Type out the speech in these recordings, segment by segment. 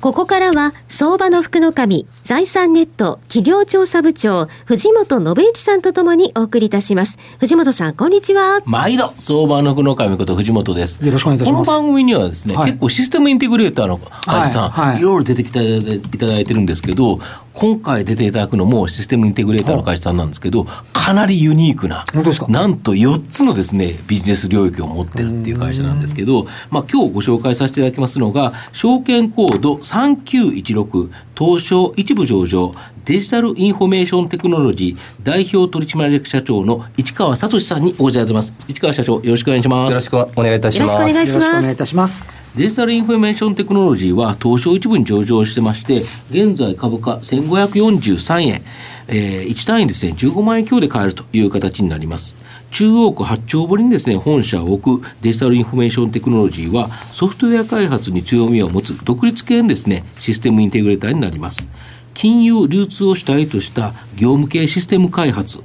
ここからは、相場の福の神、財産ネット企業調査部長、藤本信之さんとともにお送りいたします。藤本さん、こんにちは。毎度、相場の福の神こと藤本です。よろしくお願いいたします。この番組にはですね、はい、結構システムインテグレーターの会社さん、はいはい、いろいろ出てきていただいてるんですけど、今回出ていただくのもシステムインテグレーターの会社さんなんですけど、かなりユニークな、なんと4つのですね、ビジネス領域を持ってるっていう会社なんですけど、まあ今日ご紹介させていただきますのが、証券コード3916東証一部上場デジタルインフォメーションテクノロジー代表取締役社長の市川聡さんにお越しいたます。市川社長、よろしくお願いします。よろしくお願いいたします。よろしくお願いします。よろしくお願いいたします。デジタルインフォメーションテクノロジーは東証一部に上場してまして、現在株価1543円、えー、1単位ですね、15万円強で買えるという形になります。中央区八丁堀にですね、本社を置くデジタルインフォメーションテクノロジーは、ソフトウェア開発に強みを持つ独立系のですね、システムインテグレーターになります。金融流通を主体とした業務系システム開発、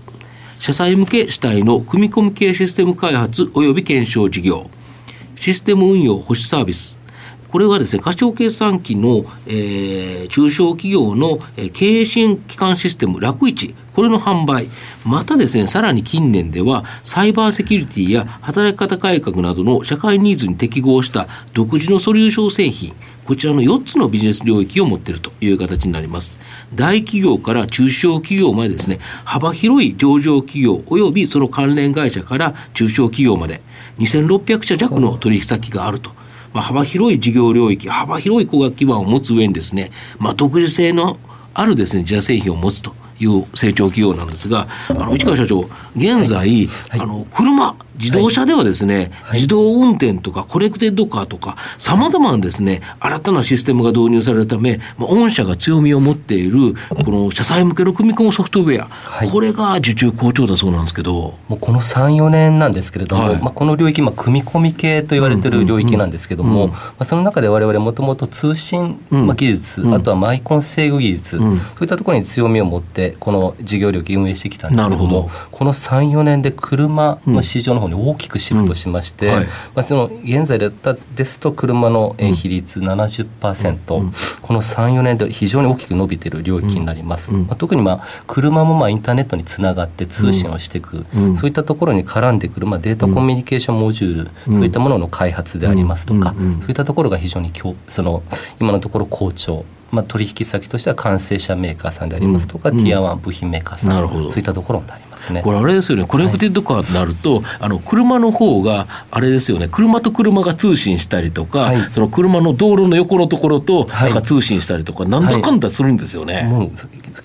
車載向け主体の組み込み系システム開発及び検証事業、システム運用保守サービス、これはですね、過小計算機の、えー、中小企業の、経営支援機関システム、楽市、これの販売、またですね、さらに近年では、サイバーセキュリティや働き方改革などの社会ニーズに適合した独自のソリューション製品、こちらの4つのビジネス領域を持っているという形になります。大企業から中小企業までですね、幅広い上場企業及びその関連会社から中小企業まで、2600社弱の取引先があると。まあ、幅広い事業領域、幅広い工学基盤を持つ上にですね、まあ、独自性のあるですね、自社製品を持つという成長企業なんですが、あの市川社長、現在、はい。はい、あの車、自動車ではですね、はい、自動運転とかコネクテッドカーとか、さまざまなですね、新たなシステムが導入されるため、まあ、御社が強みを持っている、この車載向けの組み込むソフトウェア、はい、これが受注好調だそうなんですけど。もうこの3、4年なんですけれども、はい、まあ、この領域、まあ、組み込み系と言われている領域なんですけども、まあ、その中でわれわれもともと通信、まあ、技術、うん、あとはマイコン制御技術、うん、そういったところに強みを持って、この事業領域運営してきたんですけども、この3、4年で車の市場の方に大きくシフトとしまして、うん。はい、まあ、その現在だったですと車の比率70%、うん、この34年で非常に大きく伸びている領域になります、まあ、特にまあ車もまあインターネットにつながって通信をしていく、そういったところに絡んでくるまあデータコミュニケーションモジュール、そういったものの開発でありますとか、そういったところが非常にその今のところ好調まあ、取引先としては完成車メーカーさんでありますとか、うん、 Tier One 部品メーカーさん、そういったところになりますね。これあれですよね。コネクテッドカーとなると、はい、あの車の方があれですよね。車と車が通信したりとか、はい、その車の道路の横のところとなんか通信したりとか、はい、なんだかんだするんですよね、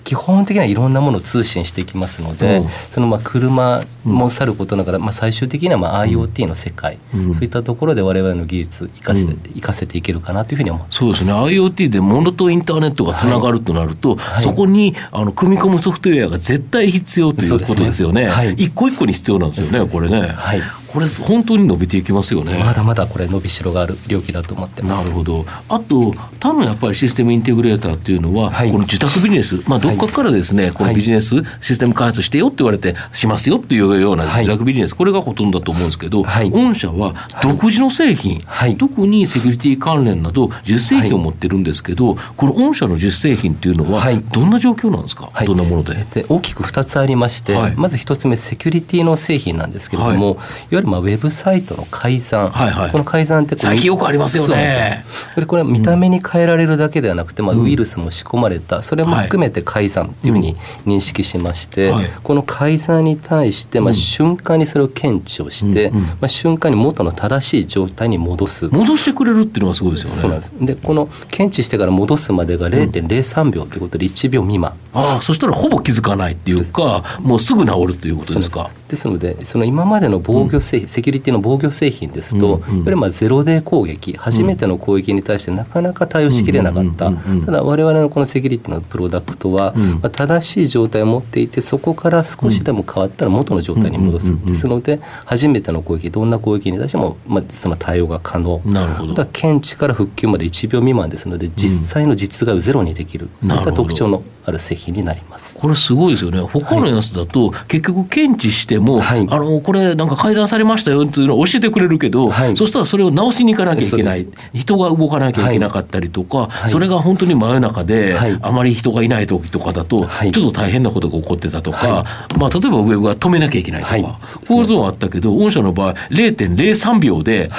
基本的にはいろんなものを通信していきますので、うん、そのまあ車もさることながら、まあ、最終的にはまあ IoT の世界、うん、そういったところで我々の技術生かせ、うん、生かせていけるかなというふうに思そうですね。IoT で物とインターネットがつながるとなると、はい、そこにあの組み込むソフトウェアが絶対必要ということですよね、ね。はい、一個一個に必要なんですよね。これね。はいこれ本当に伸びていきますよね。まだまだこれ伸びしろがある領域だと思ってなるほど。あと他のやっぱりシステムインテグレーターっていうのは、はい、この自宅ビジネス、まあ、どっかからですね、はい、このビジネスシステム開発してよって言われてしますよっていうような自宅ビジネス、これがほとんどだと思うんですけど、御社は独自の製品、特にセキュリティ関連など10製品を持ってるんですけど、この御社の10製品っていうのはどんな状況なんですか、どんなもので、で大きく2つありまして、まず1つ目セキュリティの製品なんですけれども、い。わゆるまあウェブサイトの改ざん、はいはい、この改ざんって最近よくありますよね。でこれは見た目に変えられるだけではなくて、まあ、ウイルスも仕込まれた、それも含めて改ざんっていうふうに認識しまして、はい、この改ざんに対して、まあ、瞬間にそれを検知をして、まあ、瞬間に元の正しい状態に戻す。戻してくれるっていうのはすごいですよね。そうなんです。でこの検知してから戻すまでが0.03秒ということで1秒未満、ああそしたらほぼ気づかないっていうかもうすぐ治るということですかですのでその今までの防御製品、セキュリティの防御製品ですと、やっぱりまあゼロデー攻撃初めての攻撃に対してなかなか対応しきれなかった。ただ我々のこのセキュリティのプロダクトは、まあ、正しい状態を持っていてそこから少しでも変わったら元の状態に戻す、ですので初めての攻撃どんな攻撃に対しても、まあ、その対応が可能。なるほど。検知から復旧まで1秒未満ですので実際の実害をゼロにできる、そういった特徴のある製品になります。これすごいですよね。他のやつだと、結局検知しても、はい、あのこれなんか改ざんされましたよっていうのを教えてくれるけど、はい、そしたらそれを直しに行かなきゃいけない。人が動かなきゃいけなかったりとか、はい、それが本当に真夜中で、あまり人がいない時とかだと、ちょっと大変なことが起こってたとか、まあ、例えばウェブが止めなきゃいけないとか、こういうのはあったけど御社の場合0.03秒で、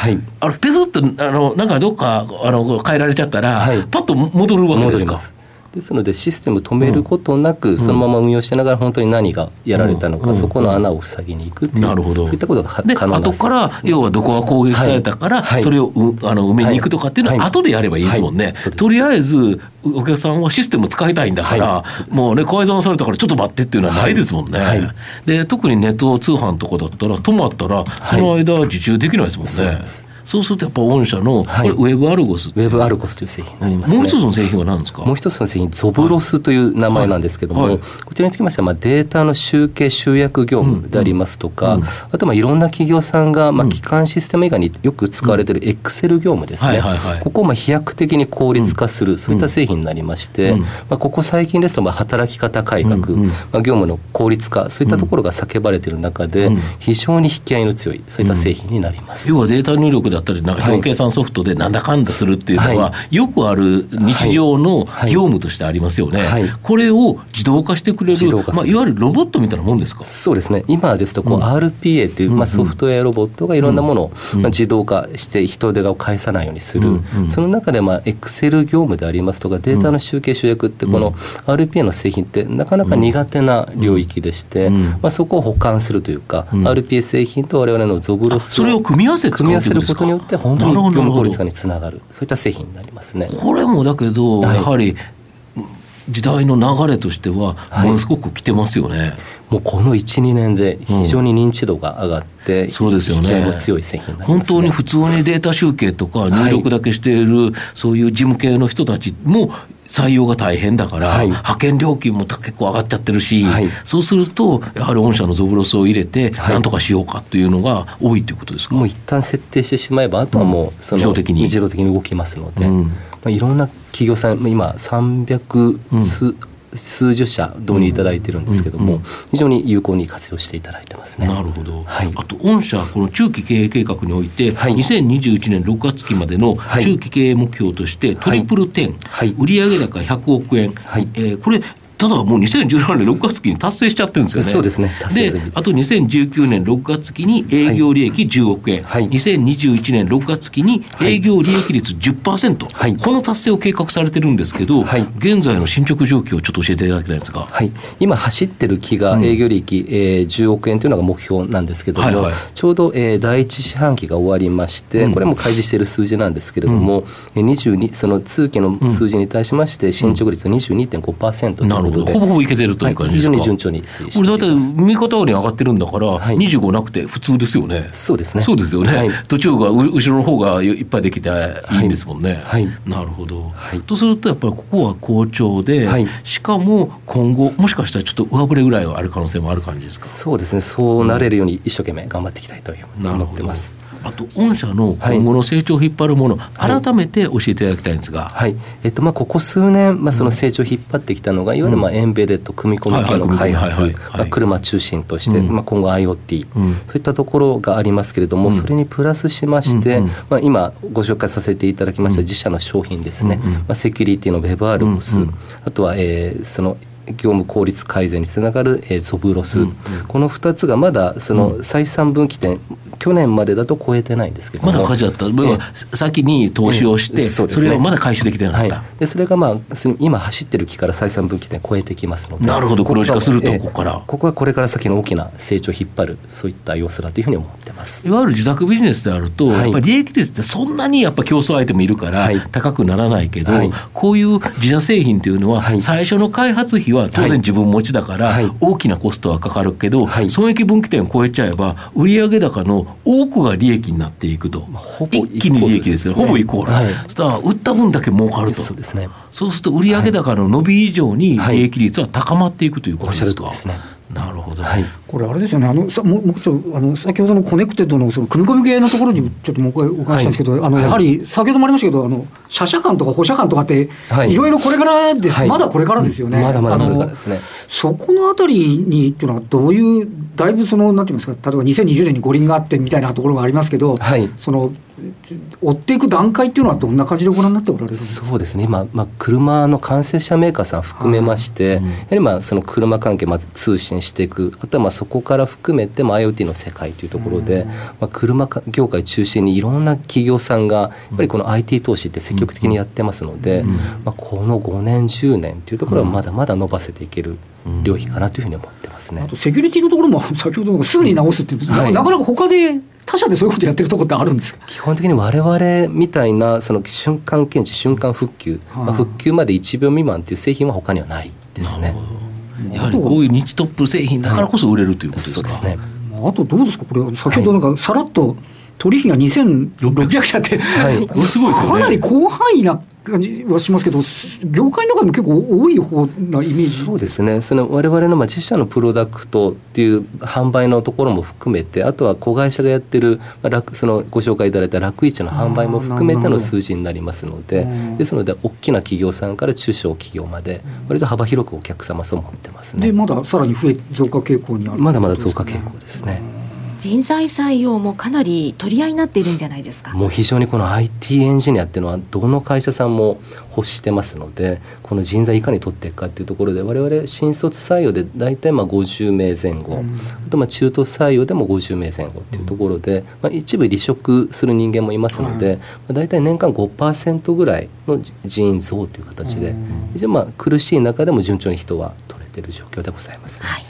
あのペフッとあのなんかどっかあの変えられちゃったら、パッと戻るわけですか？ですのでシステム止めることなく、そのまま運用しながら本当に何がやられたのか、そこの穴を塞ぎに行くっていう、なるほど。そういったことが可能な後から要はどこが攻撃されたから、それをあの埋めに行くとかっていうのは後でやればいいですもんね。とりあえずお客さんはシステム使いたいんだから、もうね改ざんされたからちょっと待ってっていうのはないですもんね。で特にネット通販とかだったら止まったらその間受注できないですもんね。そうするとやっぱ御社の、はい、ウェブアルゴスウェブアルゴスという製品になります、ね、もう一つの製品は何ですか？もう一つの製品ゾブロスという名前なんですけども、はい。はい、こちらにつきましては、まあ、データの集計集約業務でありますとか、うん。うん、あとまあいろんな企業さんが、まあ、基幹システム以外によく使われているエクセル業務ですね、ここをまあ飛躍的に効率化する、そういった製品になりまして、まあ、ここ最近ですとまあ働き方改革、まあ、業務の効率化そういったところが叫ばれている中で、非常に引き合いの強いそういった製品になります。要はデータ入力だったりなんか表計算ソフトでなんだかんだするっていうのは、はい、よくある日常の業務としてありますよね、これを自動化してくれる、まあ、いわゆるロボットみたいなもんですか？そうですね、今ですとこう、うん、RPA という、まあ、ソフトウェアロボットがいろんなものを、まあ、自動化して人手が返さないようにする、その中で、まあ、エクセル業務でありますとか、データの集計、集約って、この RPA の製品って、なかなか苦手な領域でして、まあ、そこを補完するというか、RPA 製品とわれわれのゾブロスそれを組み合わせ組み合わせることによって、本当に業務効率化につながる。そういった製品になりますね。これもだけど、はい、やはり時代の流れとしてはものすごく来てますよね。はい、もうこの12年で非常に認知度が上がって、うん、そうですよね。強い製品、ね、本当に普通にデータ集計とか入力だけしている、そういう事務系の人たちも採用が大変だから、はい、派遣料金も結構上がっちゃってるし、はい、そうするとやはり御社のゾブロスを入れてなんとかしようかというのが多いということですか、もう一旦設定してしまえばあとはもうその、自動的に。自動的に動きますので、うん、まあ、いろんな企業さん今300数、うん数十社導入いただいてるんですけども、うんうんうん、非常に有効に活用していただいてますね。なるほど。はい、あと御社この中期経営計画において、はい、2021年6月期までの中期経営目標として、トリプル10、はい、売上高100億円、はい。えー、これただもう2017年6月期に達成しちゃってるんですよね。そうですね。であと2019年6月期に営業利益10億円、はい、2021年6月期に営業利益率10%、はい、この達成を計画されてるんですけど、はい、現在の進捗状況をちょっと教えていただきたいんですが、はい、今走ってる期が営業利益、うん、えー、10億円というのが目標なんですけども、はい。はい、ちょうど、えー、第一四半期が終わりまして、うん、これも開示している数字なんですけれども、うん、22その通期の数字に対しまして進捗率22.5%ということで、ほぼほぼいけてるという感じですか、はい、非常に順調に推移してこれだって右肩上がってるんだから、はい、25なくて普通ですよね。そうですね。そうですよね、はい、途中が後ろの方がいっぱいできていいんですもんね、はい、なるほど、はい、とするとやっぱりここは好調で、はい、しかも今後もしかしたらちょっと上振れぐらいはある可能性もある感じですか？そうですね。そうなれるように一生懸命頑張っていきたいというふうに思ってます、あと御社の今後の成長を引っ張るもの、はい、改めて教えていただきたいんですが、はい。えっとまあ、ここ数年、まあ、その成長を引っ張ってきたのが、いわゆるまあエンベデッド組み込み系の開発車中心として、まあ、今後 IoT、うん、そういったところがありますけれども、うん、それにプラスしまして、うんまあ、今ご紹介させていただきました自社の商品ですね、まあ、セキュリティの WebRMOS、あとは、えー、その業務効率改善につながる、えー、ソブロス、うんうん、この2つがまだその採算分岐点去年までだと超えてないんですけどまだ赤字だった、えー、先に投資をして、えーそね、それをまだ回収できてなかった、はい、でそれが、まあ、今走ってる期から採算分岐点超えてきますので。なるほど。黒字化するとここから、ここはこれから先の大きな成長を引っ張るそういった要素だというふうに思ってます。いわゆる自宅ビジネスであると、はい、やっぱり利益率ってそんなにやっぱ競争相手もいるから高くならないけど、はい、こういう自社製品っていうのは、最初の開発費は当然自分持ちだから、大きなコストはかかるけど、損益分岐点を超えちゃえば売上高の多くが利益になっていくと、ほぼ一気に利益ですよ、ほぼイコール、はい、そしたら売った分だけ儲かると。そうですね。そうすると売上高の伸び以上に利益率は高まっていくということですか、はい、ですねなるほど、はい、これあれですよね。あのさもうちょあの先ほどのコネクテッドのその組み込み系のところにちょっともう一回お伺いしたいんですけど、はい、あのやはり先ほどもありましたけどあの車車間とか歩車間とかって、はい、いろいろこれからです、はい、まだこれからですよね、まだまだこれからですね。そこのあたりにっていうのはどういうだいぶそのなんていうんですか例えば2020年に五輪があってみたいなところがありますけど、はい、その追っていく段階っていうのはどんな感じでご覧になっておられるそうですね。今、まあ、車の完成車メーカーさん含めまして、うん、やはりまあその車関係まず通信していく。あとはまあそこから含めてまあ IoT の世界というところで、うん、まあ、車業界中心にいろんな企業さんがやっぱりこの IT 投資って積極的にやってますので、うん、まあ、この5年10年というところはまだまだ伸ばせていける領域かなというふうに思ってますね。あとセキュリティのところも 先ほどすぐに直すっていう、はい、なかなか他で他社でそういうことやってるところってあるんですか？基本的に我々みたいなその瞬間検知瞬間復旧、はあ、まあ、復旧まで1秒未満という製品は他にはないですね。やはりこういう日トップ製品だからこそ売れるということですか、そうですね。あとどうですか？これ先ほどなんかさらっと取引が2600社って、はい、これすごいですね。かなり広範囲な感じはしますけど、業界の中でも結構多い方なイメージ。そうですね、その我々のまあ自社のプロダクトっていう販売のところも含めて、あとは子会社がやってる、まあ、そのご紹介いただいた楽市の販売も含めての数字になりますので、ですので、大きな企業さんから中小企業まで、割と幅広くお客様そう思ってますね。でまださらに増え増加傾向にあるまだまだ増加傾向ですね。人材採用もかなり取り合いになっているんじゃないですか。もう非常にこの IT エンジニアっていうのはどの会社さんも欲してますのでこの人材いかに取っていくかっていうところで我々新卒採用で大体まあ50名前後、うん、あとまあ中途採用でも50名前後っていうところで、まあ、一部離職する人間もいますので、うん、大体年間5%ぐらいの人員増という形で、非常にまあ苦しい中でも順調に人は取れている状況でございます、はい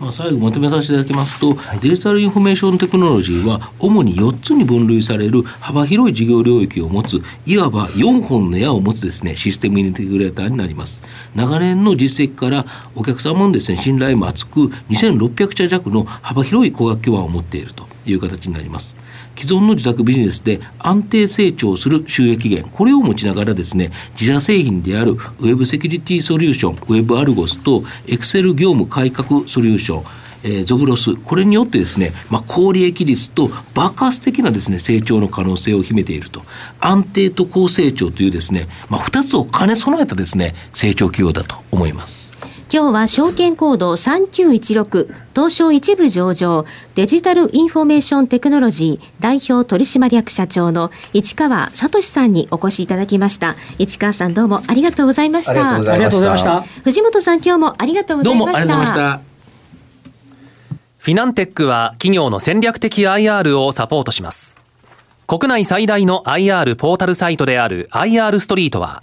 まあ、最後まとめさせていただきますと、はい、デジタルインフォメーションテクノロジーは主に4つに分類される幅広い事業領域を持ついわば4本の矢を持つですねシステムインテグレーターになります。長年の実績からお客様のですね信頼も厚く2600社弱の幅広い顧客基盤を持っているという形になります既存の自宅ビジネスで安定成長する収益源、これを持ちながらですね、自社製品であるウェブセキュリティソリューション、ウェブアルゴスとエクセル業務改革ソリューション、えー、ゾブロス、これによってですね、まあ、高利益率と爆発的なですね、成長の可能性を秘めていると。安定と高成長というですね、まあ、二つを兼ね備えたですね、成長企業だと思います。今日は証券コード3916東証一部上場デジタルインフォメーションテクノロジー代表取締役社長の市川聡さんにお越しいただきました。市川さんどうもありがとうございました。ありがとうございました。藤本さん今日もありがとうございました。フィナンテックは企業の戦略的 IR をサポートします。国内最大の IR ポータルサイトである IR ストリートは